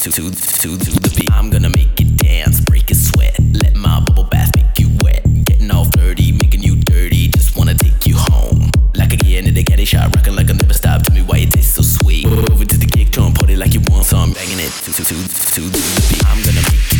to, the beat. I'm gonna make it dance, break a sweat. Let my bubble bath make you wet. Getting all dirty, making you dirty. Just wanna take you home. Like I get into the caddy shot, rocking like I never stop. Tell me why it tastes so sweet. Over to the kick drum, party like you want some. Banging it to, to, to, to, to the beat. I'm gonna make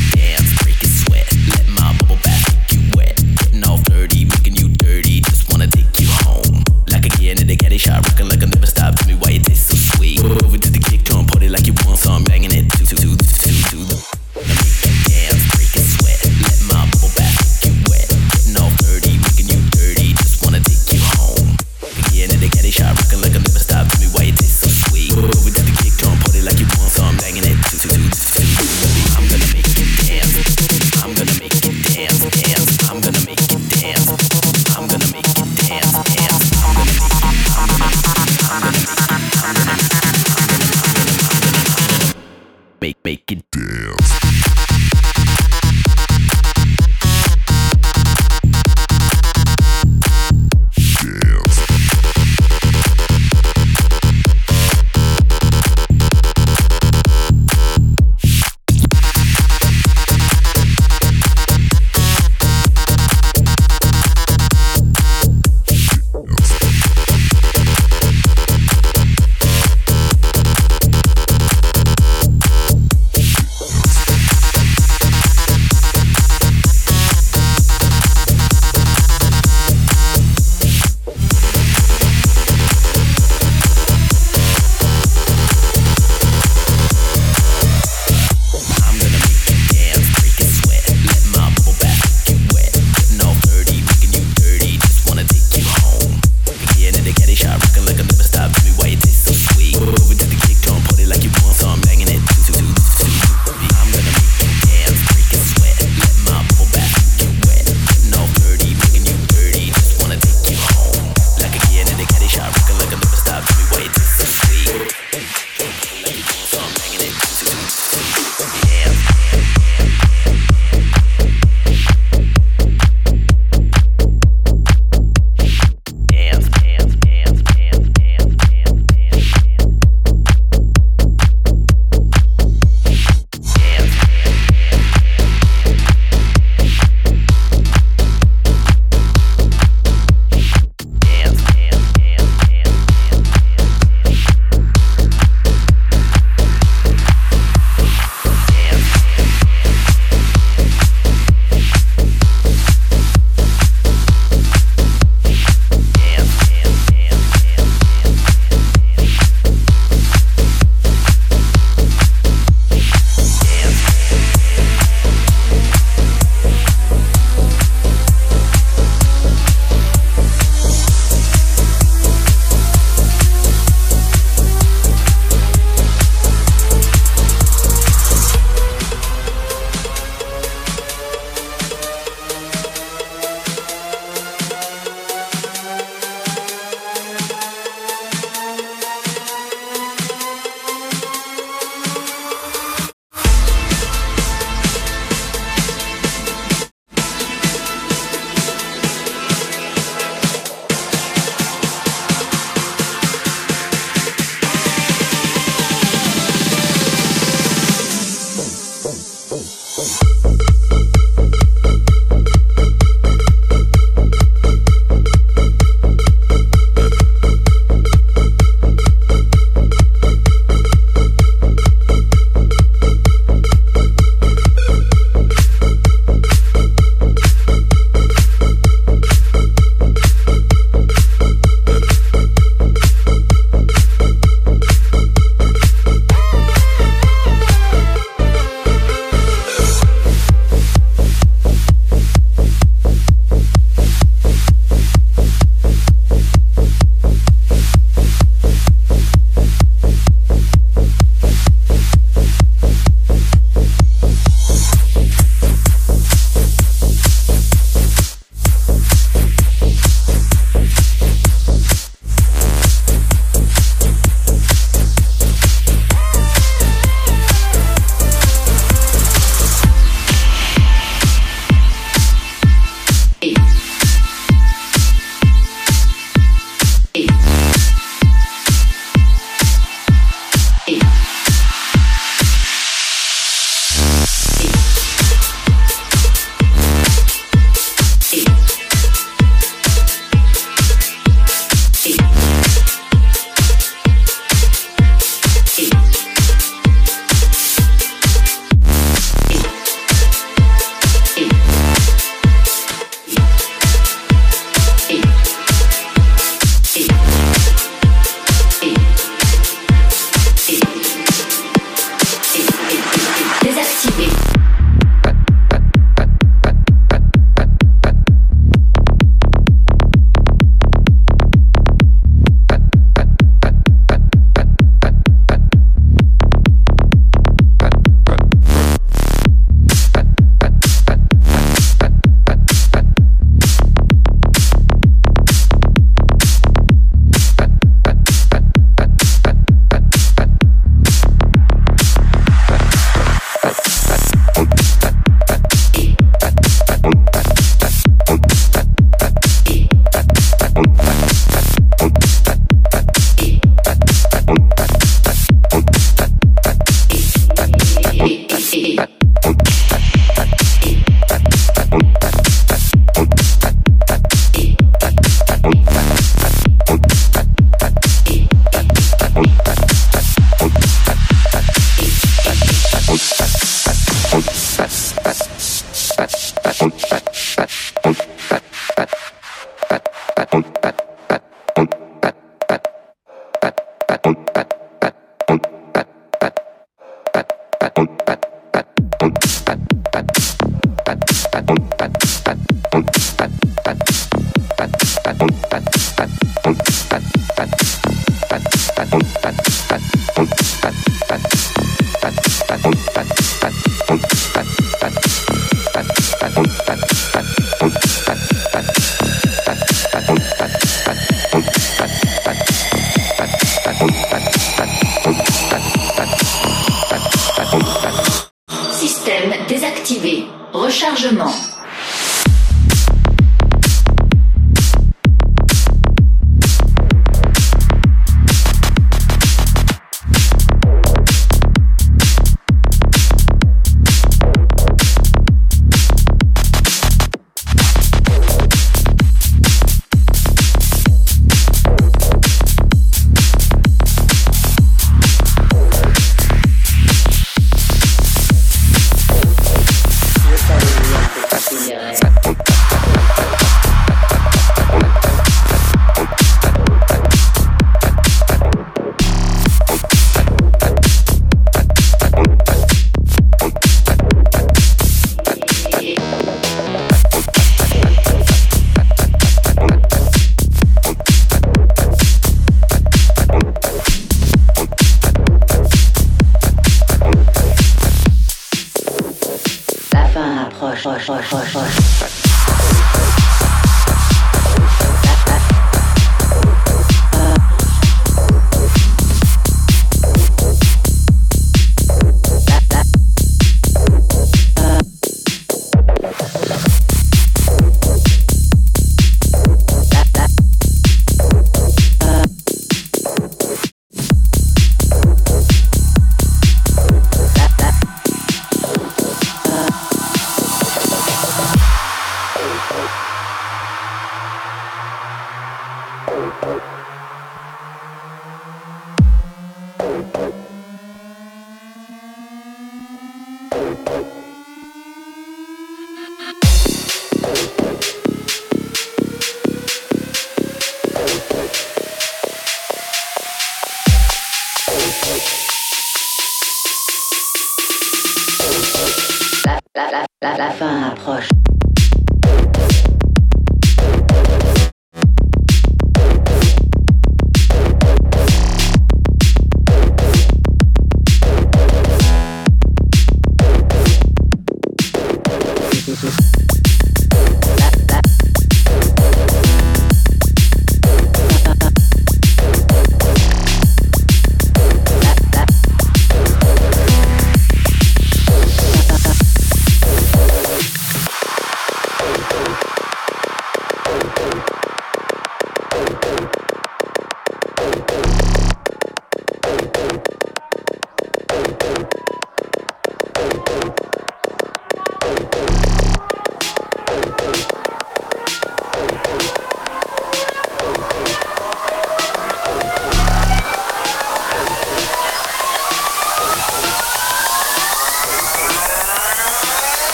Peace.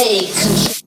City.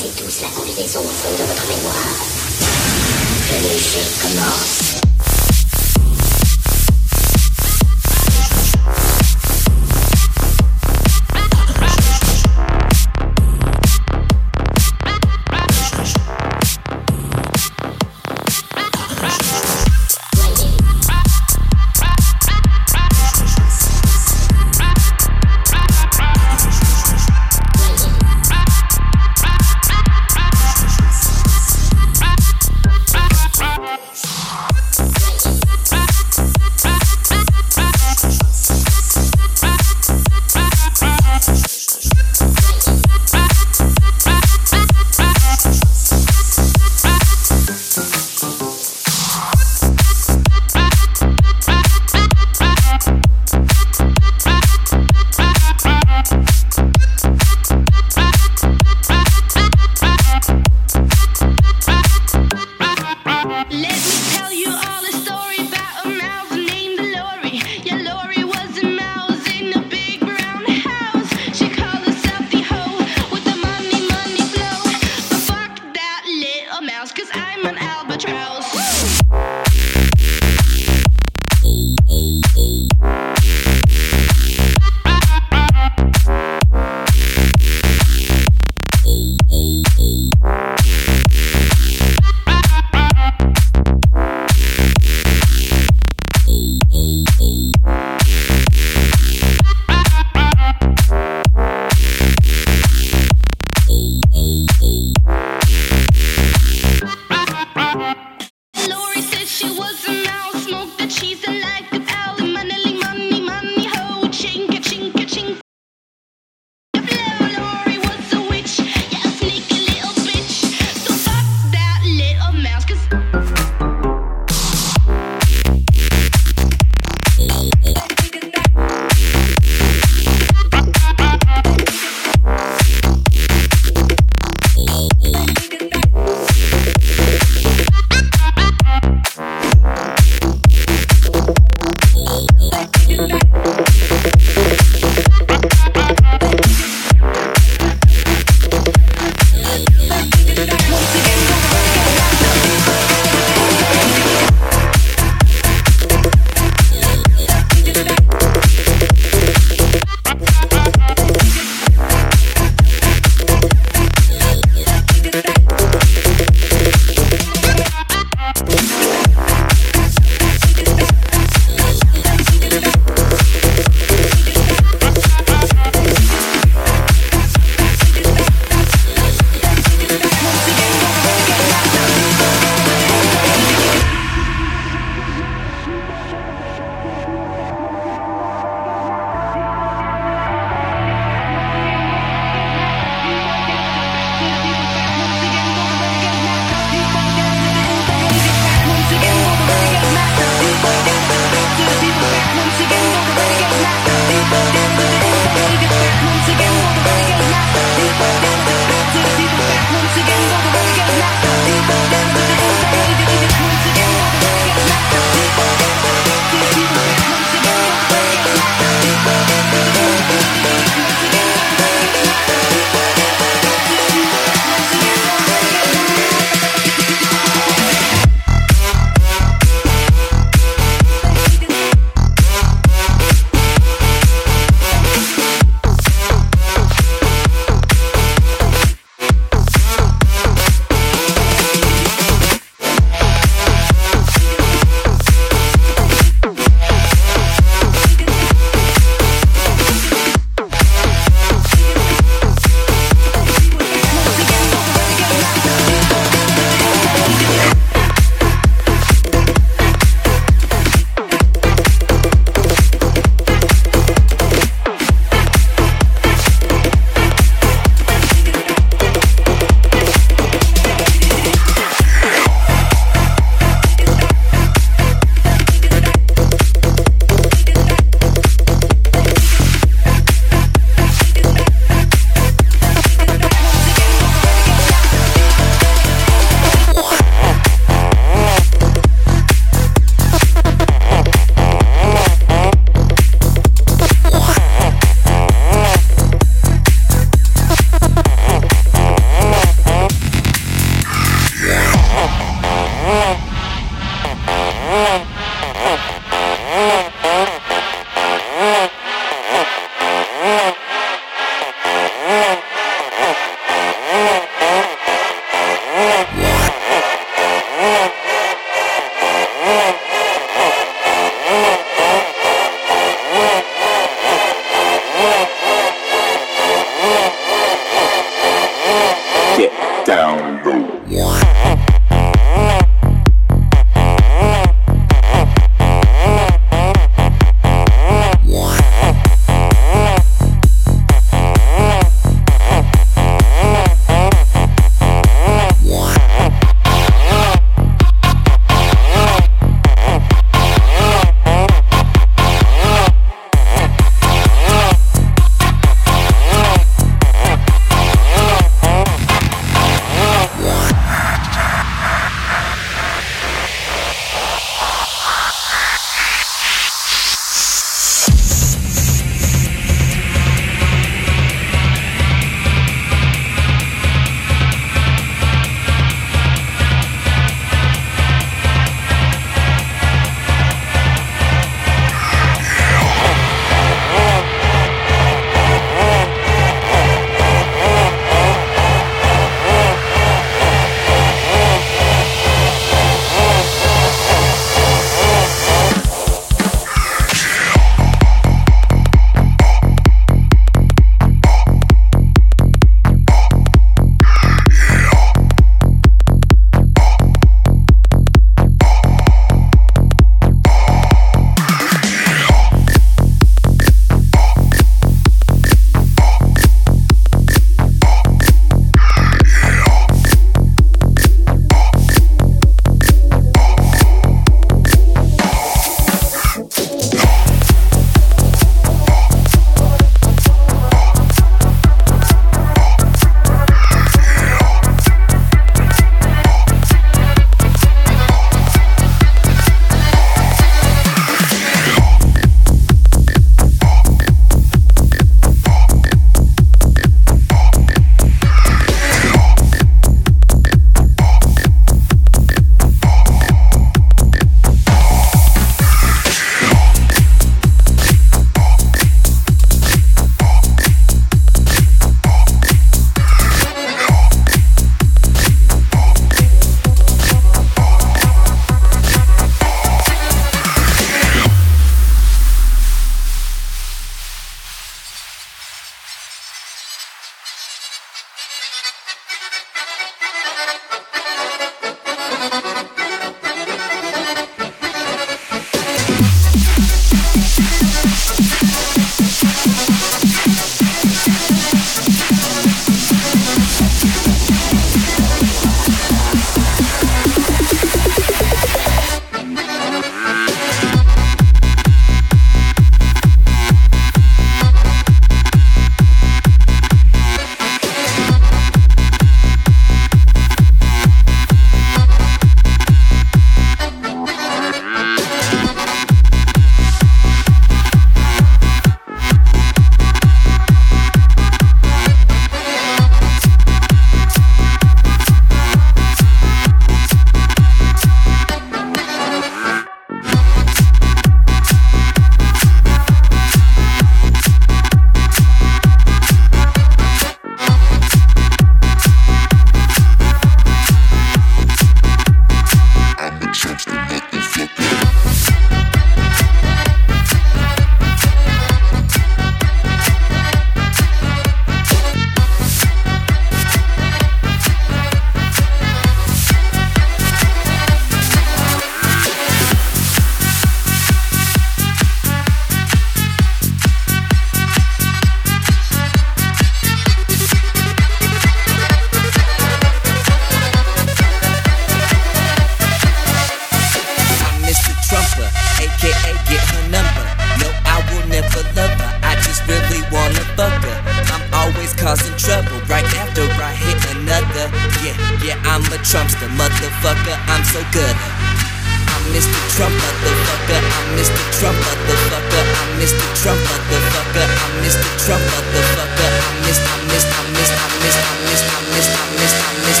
motherfucker. I miss the Trump motherfucker. I miss, I miss, I miss, I miss, I miss, I miss, I miss, I miss.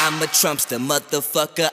I'm a Trumpster motherfucker.